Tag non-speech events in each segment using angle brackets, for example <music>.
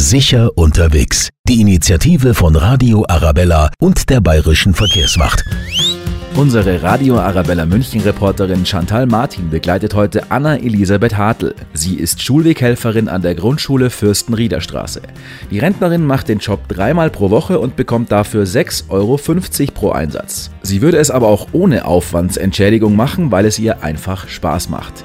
Sicher unterwegs. Die Initiative von Radio Arabella und der Bayerischen Verkehrswacht. Unsere Radio Arabella München Reporterin Chantal Martin begleitet heute Anna Elisabeth Hartl. Sie ist Schulweghelferin an der Grundschule Fürstenriederstraße. Die Rentnerin macht den Job dreimal pro Woche und bekommt dafür 6,50 Euro pro Einsatz. Sie würde es aber auch ohne Aufwandsentschädigung machen, weil es ihr einfach Spaß macht.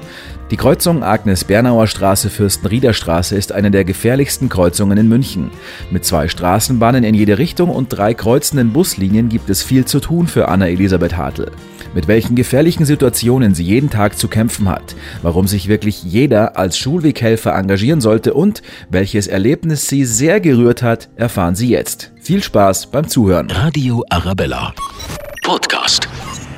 Die Kreuzung Agnes-Bernauer Straße Fürstenrieder Straße ist eine der gefährlichsten Kreuzungen in München. Mit zwei Straßenbahnen in jede Richtung und drei kreuzenden Buslinien gibt es viel zu tun für Anna-Elisabeth Hartl. Mit welchen gefährlichen Situationen sie jeden Tag zu kämpfen hat, warum sich wirklich jeder als Schulweghelfer engagieren sollte und welches Erlebnis sie sehr gerührt hat, erfahren Sie jetzt. Viel Spaß beim Zuhören. Radio Arabella. Podcast.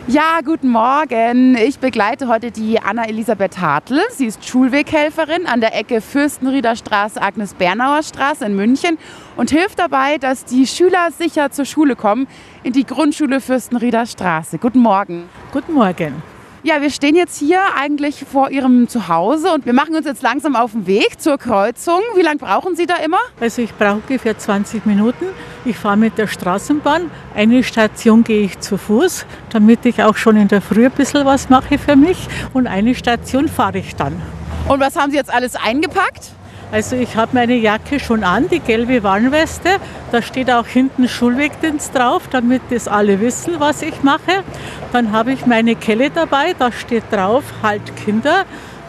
Ja, guten Morgen. Ich begleite heute die Anna-Elisabeth Hartl. Sie ist Schulweghelferin an der Ecke Fürstenrieder Straße, Agnes-Bernauer Straße in München und hilft dabei, dass die Schüler sicher zur Schule kommen in die Grundschule Fürstenrieder Straße. Guten Morgen. Guten Morgen. Ja, wir stehen jetzt hier eigentlich vor Ihrem Zuhause und wir machen uns jetzt langsam auf den Weg zur Kreuzung. Wie lange brauchen Sie da immer? Also ich brauche ungefähr 20 Minuten. Ich fahre mit der Straßenbahn. Eine Station gehe ich zu Fuß, damit ich auch schon in der Früh ein bisschen was mache für mich. Und eine Station fahre ich dann. Und was haben Sie jetzt alles eingepackt? Also ich habe meine Jacke schon an, die gelbe Warnweste. Da steht auch hinten Schulwegdienst drauf, damit das alle wissen, was ich mache. Dann habe ich meine Kelle dabei, da steht drauf, halt Kinder,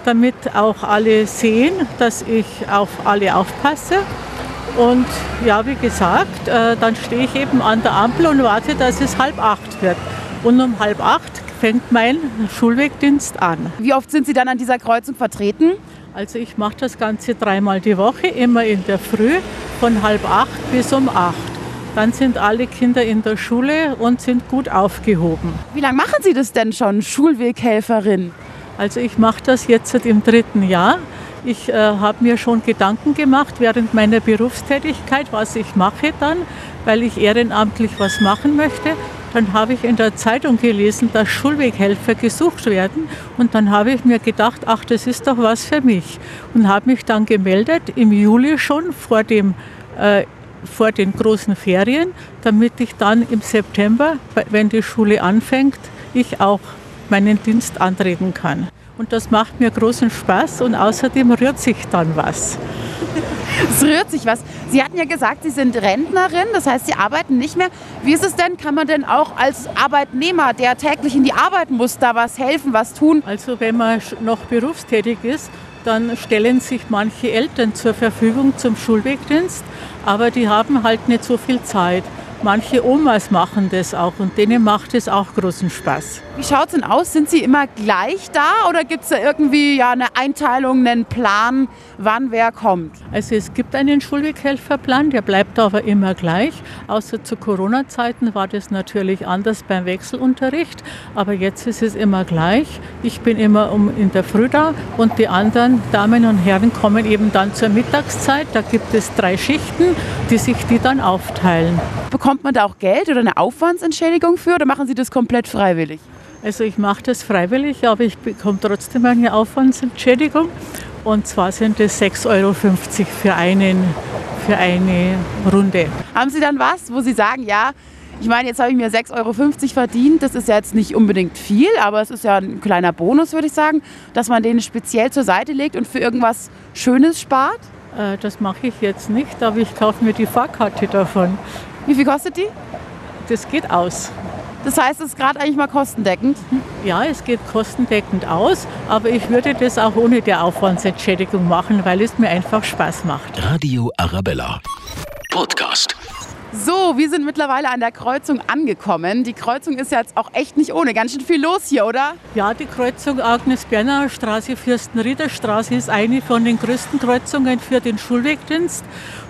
damit auch alle sehen, dass ich auf alle aufpasse. Und ja, wie gesagt, äh, dann stehe ich eben an der Ampel und warte, dass es halb acht wird. Und um halb acht fängt mein Schulwegdienst an. Wie oft sind Sie dann an dieser Kreuzung vertreten? Also ich mache das Ganze dreimal die Woche, immer in der Früh von halb acht bis um acht. Dann sind alle Kinder in der Schule und sind gut aufgehoben. Wie lange machen Sie das denn schon, Schulweghelferin? Also ich mache das jetzt seit im dritten Jahr. Ich äh, habe mir schon Gedanken gemacht während meiner Berufstätigkeit, was ich mache dann, weil ich ehrenamtlich was machen möchte. Dann habe ich in der Zeitung gelesen, dass Schulweghelfer gesucht werden. Und dann habe ich mir gedacht, ach, das ist doch was für mich. Und habe mich dann gemeldet, im Juli schon vor, dem, äh, vor den großen Ferien, damit ich dann im September, wenn die Schule anfängt, ich auch meinen Dienst antreten kann. Und das macht mir großen Spaß und außerdem rührt sich dann was. Es rührt sich was. Sie hatten ja gesagt, Sie sind Rentnerin, das heißt, Sie arbeiten nicht mehr. Wie ist es denn? Kann man denn auch als Arbeitnehmer, der täglich in die Arbeit muss, da was helfen, was tun? Also wenn man noch berufstätig ist, dann stellen sich manche Eltern zur Verfügung zum Schulwegdienst, aber die haben halt nicht so viel Zeit. Manche Omas machen das auch und denen macht es auch großen Spaß. Wie schaut es denn aus? Sind Sie immer gleich da oder gibt es da irgendwie ja, eine Einteilung, einen Plan, wann wer kommt? Also es gibt einen Schulweghelferplan, der bleibt aber immer gleich. Außer zu Corona-Zeiten war das natürlich anders beim Wechselunterricht, aber jetzt ist es immer gleich. Ich bin immer um in der Früh da und die anderen Damen und Herren kommen eben dann zur Mittagszeit. Da gibt es drei Schichten, die sich die dann aufteilen. Bekommt man da auch Geld oder eine Aufwandsentschädigung für oder machen Sie das komplett freiwillig? Also ich mache das freiwillig, aber ich bekomme trotzdem eine Aufwandsentschädigung. Und zwar sind es 6,50 Euro für, einen, für eine Runde. Haben Sie dann was, wo Sie sagen, ja, ich meine, jetzt habe ich mir 6,50 Euro verdient. Das ist ja jetzt nicht unbedingt viel, aber es ist ja ein kleiner Bonus, würde ich sagen, dass man den speziell zur Seite legt und für irgendwas Schönes spart? Äh, das mache ich jetzt nicht, aber ich kaufe mir die Fahrkarte davon. Wie viel kostet die? Das geht aus. Das heißt, es ist gerade eigentlich mal kostendeckend? Ja, es geht kostendeckend aus, aber ich würde das auch ohne die Aufwandsentschädigung machen, weil es mir einfach Spaß macht. Radio Arabella. So, wir sind mittlerweile an der Kreuzung angekommen. Die Kreuzung ist jetzt auch echt nicht ohne. Ganz schön viel los hier, oder? Ja, die Kreuzung Agnes-Bernauer Straße, Fürstenrieder Straße ist eine von den größten Kreuzungen für den Schulwegdienst.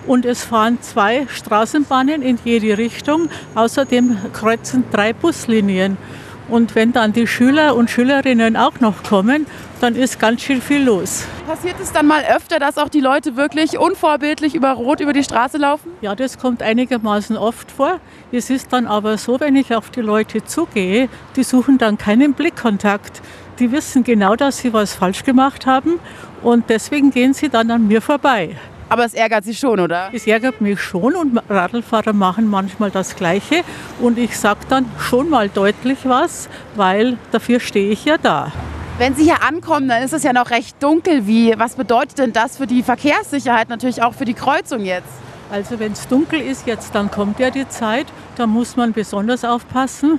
Und es fahren zwei Straßenbahnen in jede Richtung. Außerdem kreuzen drei Buslinien. Und wenn dann die Schüler und Schülerinnen auch noch kommen, dann ist ganz schön viel los. Passiert es dann mal öfter, dass auch die Leute wirklich unvorbildlich über Rot über die Straße laufen? Ja, das kommt einigermaßen oft vor. Es ist dann aber so, wenn ich auf die Leute zugehe, die suchen dann keinen Blickkontakt. Die wissen genau, dass sie was falsch gemacht haben und deswegen gehen sie dann an mir vorbei. Aber es ärgert Sie schon, oder? Es ärgert mich schon und Radlfahrer machen manchmal das Gleiche. Und ich sage dann schon mal deutlich was, weil dafür stehe ich ja da. Wenn Sie hier ankommen, dann ist es ja noch recht dunkel. Wie, was bedeutet denn das für die Verkehrssicherheit, natürlich auch für die Kreuzung jetzt? Also wenn es dunkel ist jetzt, dann kommt ja die Zeit, da muss man besonders aufpassen,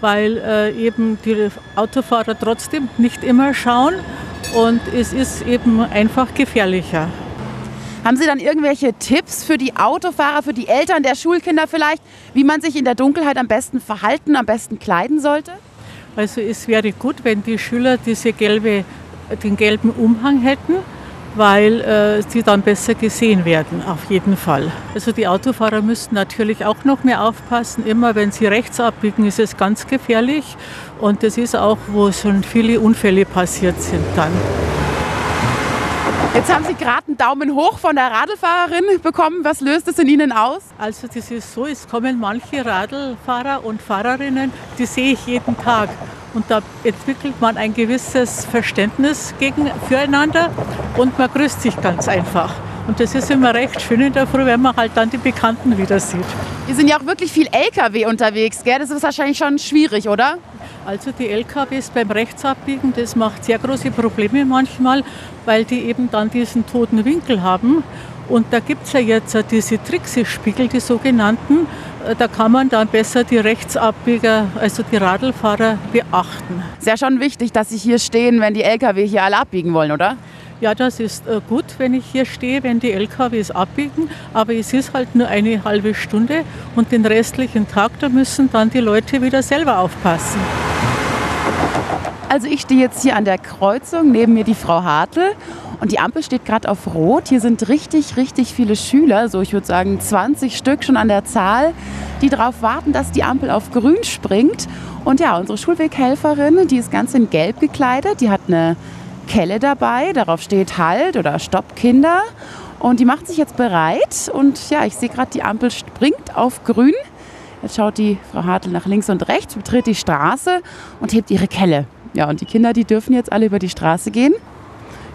weil äh, eben die Autofahrer trotzdem nicht immer schauen und es ist eben einfach gefährlicher. Haben Sie dann irgendwelche Tipps für die Autofahrer, für die Eltern der Schulkinder vielleicht, wie man sich in der Dunkelheit am besten verhalten, am besten kleiden sollte? Also es wäre gut, wenn die Schüler diese gelbe, den gelben Umhang hätten, weil äh, sie dann besser gesehen werden, auf jeden Fall. Also die Autofahrer müssten natürlich auch noch mehr aufpassen. Immer wenn sie rechts abbiegen, ist es ganz gefährlich. Und das ist auch, wo schon viele Unfälle passiert sind dann. Jetzt haben Sie gerade einen Daumen hoch von der Radlfahrerin bekommen. Was löst es in Ihnen aus? Also das ist so, es kommen manche Radlfahrer und Fahrerinnen, die sehe ich jeden Tag. Und da entwickelt man ein gewisses Verständnis gegen, füreinander und man grüßt sich ganz einfach. Und das ist immer recht schön in der Früh, wenn man halt dann die Bekannten wieder sieht. Hier sind ja auch wirklich viel LKW unterwegs, gell? Das ist wahrscheinlich schon schwierig, oder? Also die LKWs beim Rechtsabbiegen, das macht sehr große Probleme manchmal, weil die eben dann diesen toten Winkel haben. Und da gibt es ja jetzt diese Trixie-Spiegel, die sogenannten. Da kann man dann besser die Rechtsabbieger, also die Radlfahrer, beachten. Ist ja schon wichtig, dass Sie hier stehen, wenn die LKW hier alle abbiegen wollen, oder? Ja, das ist äh, gut, wenn ich hier stehe, wenn die LKWs abbiegen. Aber es ist halt nur eine halbe Stunde und den restlichen Tag, da müssen dann die Leute wieder selber aufpassen. Also ich stehe jetzt hier an der Kreuzung, neben mir die Frau Hartl und die Ampel steht gerade auf Rot. Hier sind richtig, richtig viele Schüler, so ich würde sagen 20 Stück schon an der Zahl, die darauf warten, dass die Ampel auf Grün springt. Und ja, unsere Schulweghelferin, die ist ganz in Gelb gekleidet, die hat eine Kelle dabei, darauf steht Halt oder Stopp Kinder. Und die macht sich jetzt bereit und ja, ich sehe gerade, die Ampel springt auf Grün. Jetzt schaut die Frau Hartl nach links und rechts, betritt die Straße und hebt ihre Kelle. Ja, und die Kinder, die dürfen jetzt alle über die Straße gehen.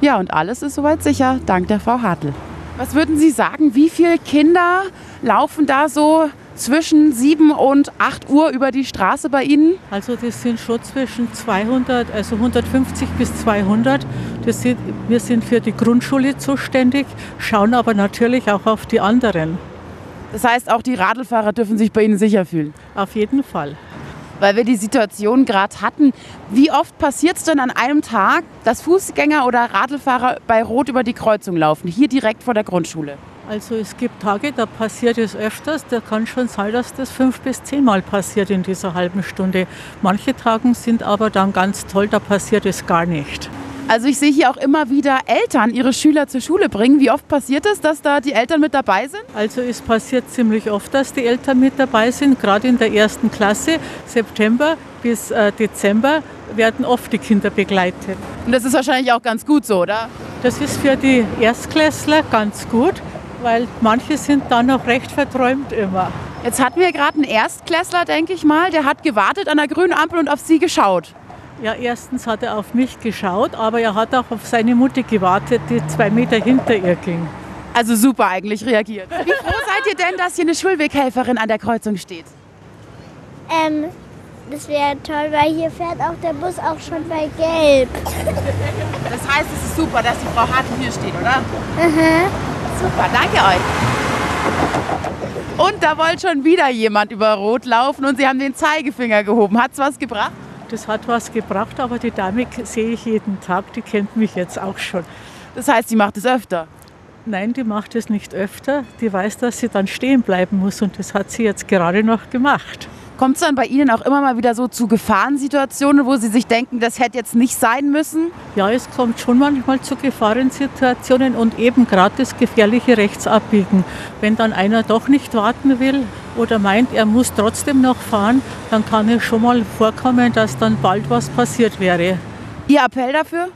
Ja, und alles ist soweit sicher, dank der Frau Hartl. Was würden Sie sagen, wie viele Kinder laufen da so zwischen 7 und 8 Uhr über die Straße bei Ihnen? Also das sind schon zwischen 200, also 150 bis 200. Das sind, wir sind für die Grundschule zuständig, schauen aber natürlich auch auf die anderen. Das heißt, auch die Radlfahrer dürfen sich bei Ihnen sicher fühlen? Auf jeden Fall weil wir die Situation gerade hatten. Wie oft passiert es denn an einem Tag, dass Fußgänger oder Radlfahrer bei Rot über die Kreuzung laufen, hier direkt vor der Grundschule? Also es gibt Tage, da passiert es öfters. Da kann schon sein, dass das fünf bis zehnmal passiert in dieser halben Stunde. Manche Tage sind aber dann ganz toll, da passiert es gar nicht. Also ich sehe hier auch immer wieder Eltern ihre Schüler zur Schule bringen. Wie oft passiert es, dass da die Eltern mit dabei sind? Also es passiert ziemlich oft, dass die Eltern mit dabei sind. Gerade in der ersten Klasse, September bis äh, Dezember, werden oft die Kinder begleitet. Und das ist wahrscheinlich auch ganz gut so, oder? Das ist für die Erstklässler ganz gut, weil manche sind dann noch recht verträumt immer. Jetzt hatten wir gerade einen Erstklässler, denke ich mal, der hat gewartet an der grünen Ampel und auf Sie geschaut. Ja, erstens hat er auf mich geschaut, aber er hat auch auf seine Mutter gewartet, die zwei Meter hinter ihr ging. Also super eigentlich reagiert. Wie froh seid ihr denn, dass hier eine Schulweghelferin an der Kreuzung steht? Ähm, das wäre toll, weil hier fährt auch der Bus auch schon bei Gelb. Das heißt, es ist super, dass die Frau Hartl hier steht, oder? Mhm. Super, danke euch. Und da wollte schon wieder jemand über Rot laufen und sie haben den Zeigefinger gehoben. Hat's was gebracht? Das hat was gebracht, aber die Dame sehe ich jeden Tag, die kennt mich jetzt auch schon. Das heißt, sie macht es öfter? Nein, die macht es nicht öfter. Die weiß, dass sie dann stehen bleiben muss und das hat sie jetzt gerade noch gemacht. Kommt es dann bei Ihnen auch immer mal wieder so zu Gefahrensituationen, wo Sie sich denken, das hätte jetzt nicht sein müssen? Ja, es kommt schon manchmal zu Gefahrensituationen und eben gerade das gefährliche Rechtsabbiegen. Wenn dann einer doch nicht warten will oder meint, er muss trotzdem noch fahren, dann kann es schon mal vorkommen, dass dann bald was passiert wäre. Ihr Appell dafür?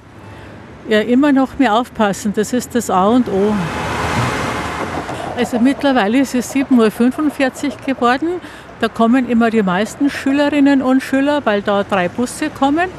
Ja, immer noch mehr aufpassen, das ist das A und O. Also mittlerweile ist es 7.45 Uhr geworden. Da kommen immer die meisten Schülerinnen und Schüler, weil da drei Busse kommen.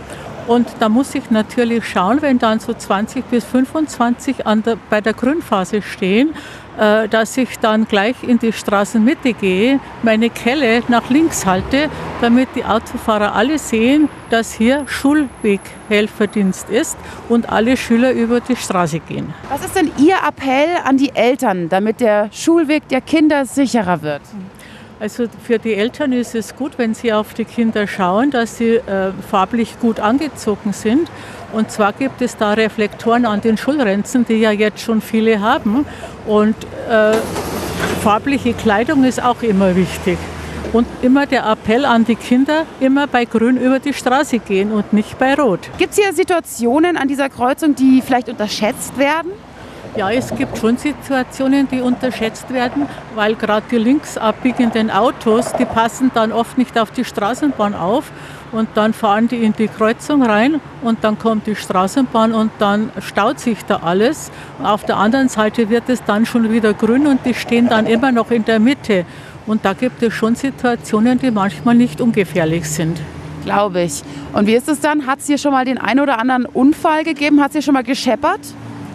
Und da muss ich natürlich schauen, wenn dann so 20 bis 25 an der, bei der Grünphase stehen, äh, dass ich dann gleich in die Straßenmitte gehe, meine Kelle nach links halte, damit die Autofahrer alle sehen, dass hier Schulweghelferdienst ist und alle Schüler über die Straße gehen. Was ist denn Ihr Appell an die Eltern, damit der Schulweg der Kinder sicherer wird? Also für die Eltern ist es gut, wenn sie auf die Kinder schauen, dass sie äh, farblich gut angezogen sind. Und zwar gibt es da Reflektoren an den Schulrenzen, die ja jetzt schon viele haben. Und äh, farbliche Kleidung ist auch immer wichtig. Und immer der Appell an die Kinder, immer bei Grün über die Straße gehen und nicht bei Rot. Gibt es hier Situationen an dieser Kreuzung, die vielleicht unterschätzt werden? Ja, es gibt schon Situationen, die unterschätzt werden, weil gerade die links abbiegenden Autos, die passen dann oft nicht auf die Straßenbahn auf und dann fahren die in die Kreuzung rein und dann kommt die Straßenbahn und dann staut sich da alles. Auf der anderen Seite wird es dann schon wieder grün und die stehen dann immer noch in der Mitte. Und da gibt es schon Situationen, die manchmal nicht ungefährlich sind. Glaube ich. Und wie ist es dann? Hat es hier schon mal den einen oder anderen Unfall gegeben? Hat es hier schon mal gescheppert?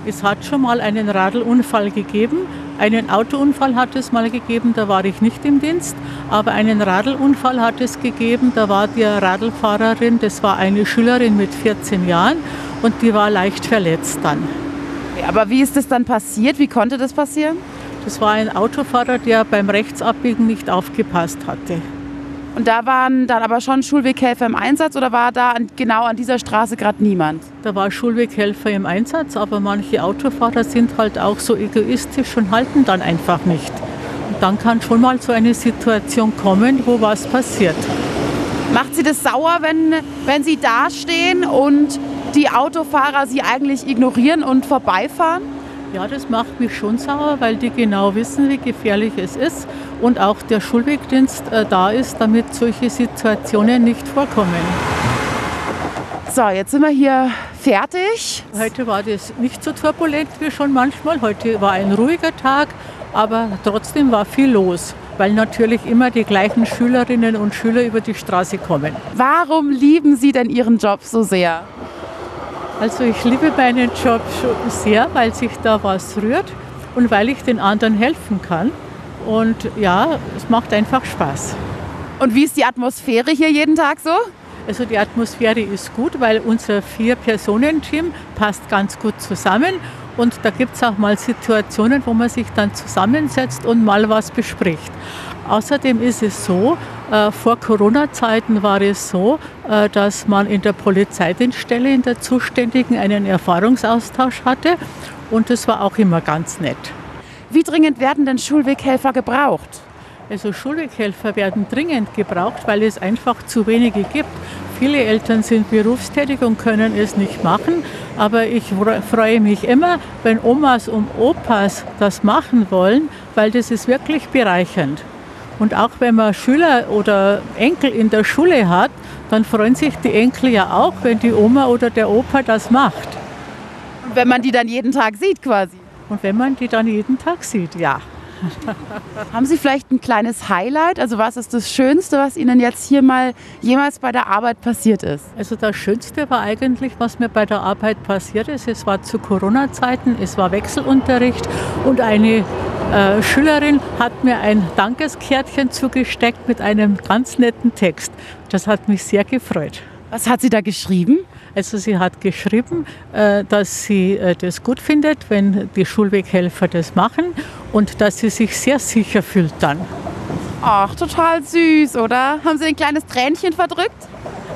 Es hat schon mal einen Radlunfall gegeben. Einen Autounfall hat es mal gegeben, da war ich nicht im Dienst. Aber einen Radlunfall hat es gegeben, da war die Radlfahrerin, das war eine Schülerin mit 14 Jahren und die war leicht verletzt dann. Aber wie ist das dann passiert? Wie konnte das passieren? Das war ein Autofahrer, der beim Rechtsabbiegen nicht aufgepasst hatte. Und da waren dann aber schon Schulweghelfer im Einsatz oder war da an, genau an dieser Straße gerade niemand? Da war Schulweghelfer im Einsatz, aber manche Autofahrer sind halt auch so egoistisch und halten dann einfach nicht. Und dann kann schon mal so eine Situation kommen, wo was passiert. Macht Sie das sauer, wenn, wenn Sie dastehen und die Autofahrer Sie eigentlich ignorieren und vorbeifahren? Ja, das macht mich schon sauer, weil die genau wissen, wie gefährlich es ist und auch der Schulwegdienst äh, da ist, damit solche Situationen nicht vorkommen. So, jetzt sind wir hier fertig. Heute war das nicht so turbulent wie schon manchmal. Heute war ein ruhiger Tag, aber trotzdem war viel los, weil natürlich immer die gleichen Schülerinnen und Schüler über die Straße kommen. Warum lieben Sie denn Ihren Job so sehr? Also ich liebe meinen Job sehr, weil sich da was rührt und weil ich den anderen helfen kann. Und ja, es macht einfach Spaß. Und wie ist die Atmosphäre hier jeden Tag so? Also die Atmosphäre ist gut, weil unser Vier-Personen-Team passt ganz gut zusammen. Und da gibt es auch mal Situationen, wo man sich dann zusammensetzt und mal was bespricht. Außerdem ist es so, äh, vor Corona-Zeiten war es so, äh, dass man in der Polizeidienststelle in der Zuständigen einen Erfahrungsaustausch hatte und das war auch immer ganz nett. Wie dringend werden denn Schulweghelfer gebraucht? Also Schulweghelfer werden dringend gebraucht, weil es einfach zu wenige gibt. Viele Eltern sind berufstätig und können es nicht machen, aber ich freue mich immer, wenn Omas und Opas das machen wollen, weil das ist wirklich bereichernd. Und auch wenn man Schüler oder Enkel in der Schule hat, dann freuen sich die Enkel ja auch, wenn die Oma oder der Opa das macht. Und wenn man die dann jeden Tag sieht quasi. Und wenn man die dann jeden Tag sieht, ja. <laughs> Haben Sie vielleicht ein kleines Highlight? Also was ist das Schönste, was Ihnen jetzt hier mal jemals bei der Arbeit passiert ist? Also das Schönste war eigentlich, was mir bei der Arbeit passiert ist. Es war zu Corona-Zeiten, es war Wechselunterricht und eine äh, Schülerin hat mir ein Dankeskärtchen zugesteckt mit einem ganz netten Text. Das hat mich sehr gefreut. Was hat sie da geschrieben? Also sie hat geschrieben, äh, dass sie äh, das gut findet, wenn die Schulweghelfer das machen und dass sie sich sehr sicher fühlt dann. Ach, total süß, oder? Haben Sie ein kleines Tränchen verdrückt?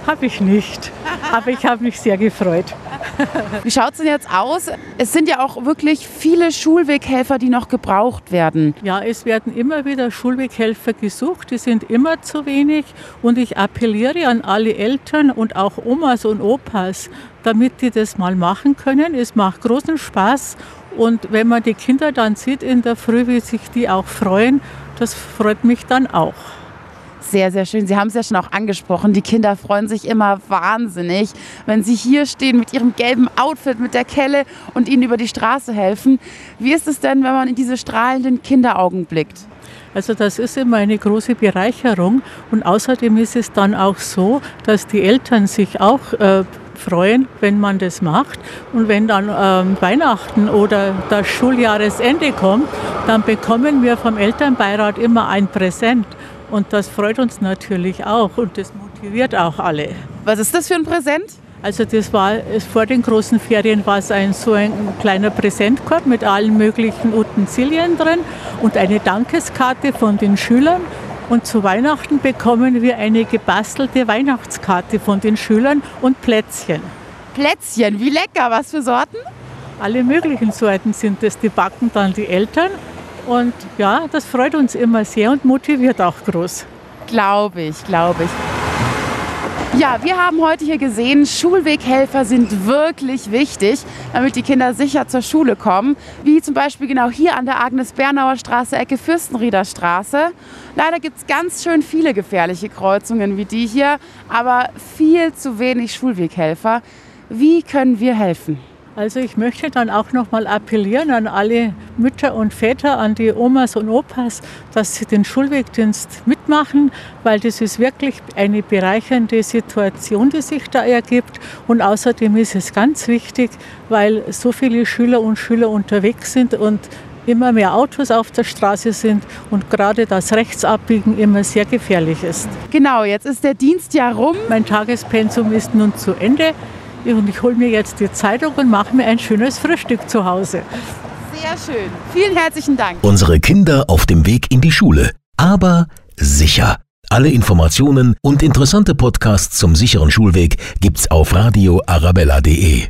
Habe ich nicht, aber ich habe mich sehr gefreut. <laughs> Wie schaut es denn jetzt aus? Es sind ja auch wirklich viele Schulweghelfer, die noch gebraucht werden. Ja, es werden immer wieder Schulweghelfer gesucht, die sind immer zu wenig und ich appelliere an alle Eltern und auch Omas und Opas, damit die das mal machen können. Es macht großen Spaß und wenn man die Kinder dann sieht in der Früh, wie sich die auch freuen, das freut mich dann auch. Sehr, sehr schön. Sie haben es ja schon auch angesprochen. Die Kinder freuen sich immer wahnsinnig, wenn sie hier stehen mit ihrem gelben Outfit, mit der Kelle und ihnen über die Straße helfen. Wie ist es denn, wenn man in diese strahlenden Kinderaugen blickt? Also das ist immer eine große Bereicherung und außerdem ist es dann auch so, dass die Eltern sich auch äh, freuen, wenn man das macht. Und wenn dann ähm, Weihnachten oder das Schuljahresende kommt, dann bekommen wir vom Elternbeirat immer ein Präsent. Und das freut uns natürlich auch und das motiviert auch alle. Was ist das für ein Präsent? Also das war vor den großen Ferien war es ein so ein kleiner Präsentkorb mit allen möglichen Utensilien drin und eine Dankeskarte von den Schülern. Und zu Weihnachten bekommen wir eine gebastelte Weihnachtskarte von den Schülern und Plätzchen. Plätzchen, wie lecker, was für Sorten? Alle möglichen Sorten sind es. Die backen dann die Eltern. Und ja, das freut uns immer sehr und motiviert auch groß. Glaube ich, glaube ich. Ja, wir haben heute hier gesehen, Schulweghelfer sind wirklich wichtig, damit die Kinder sicher zur Schule kommen. Wie zum Beispiel genau hier an der Agnes-Bernauer Straße, Ecke Fürstenrieder Straße. Leider gibt es ganz schön viele gefährliche Kreuzungen wie die hier, aber viel zu wenig Schulweghelfer. Wie können wir helfen? Also ich möchte dann auch noch mal appellieren an alle Mütter und Väter, an die Omas und Opas, dass sie den Schulwegdienst mitmachen, weil das ist wirklich eine bereichernde Situation, die sich da ergibt. Und außerdem ist es ganz wichtig, weil so viele Schüler und Schüler unterwegs sind und immer mehr Autos auf der Straße sind und gerade das Rechtsabbiegen immer sehr gefährlich ist. Genau, jetzt ist der Dienst ja rum. Mein Tagespensum ist nun zu Ende. Und ich hole mir jetzt die Zeitung und mache mir ein schönes Frühstück zu Hause. Sehr schön. Vielen herzlichen Dank. Unsere Kinder auf dem Weg in die Schule. Aber sicher. Alle Informationen und interessante Podcasts zum sicheren Schulweg gibt's auf radioarabella.de.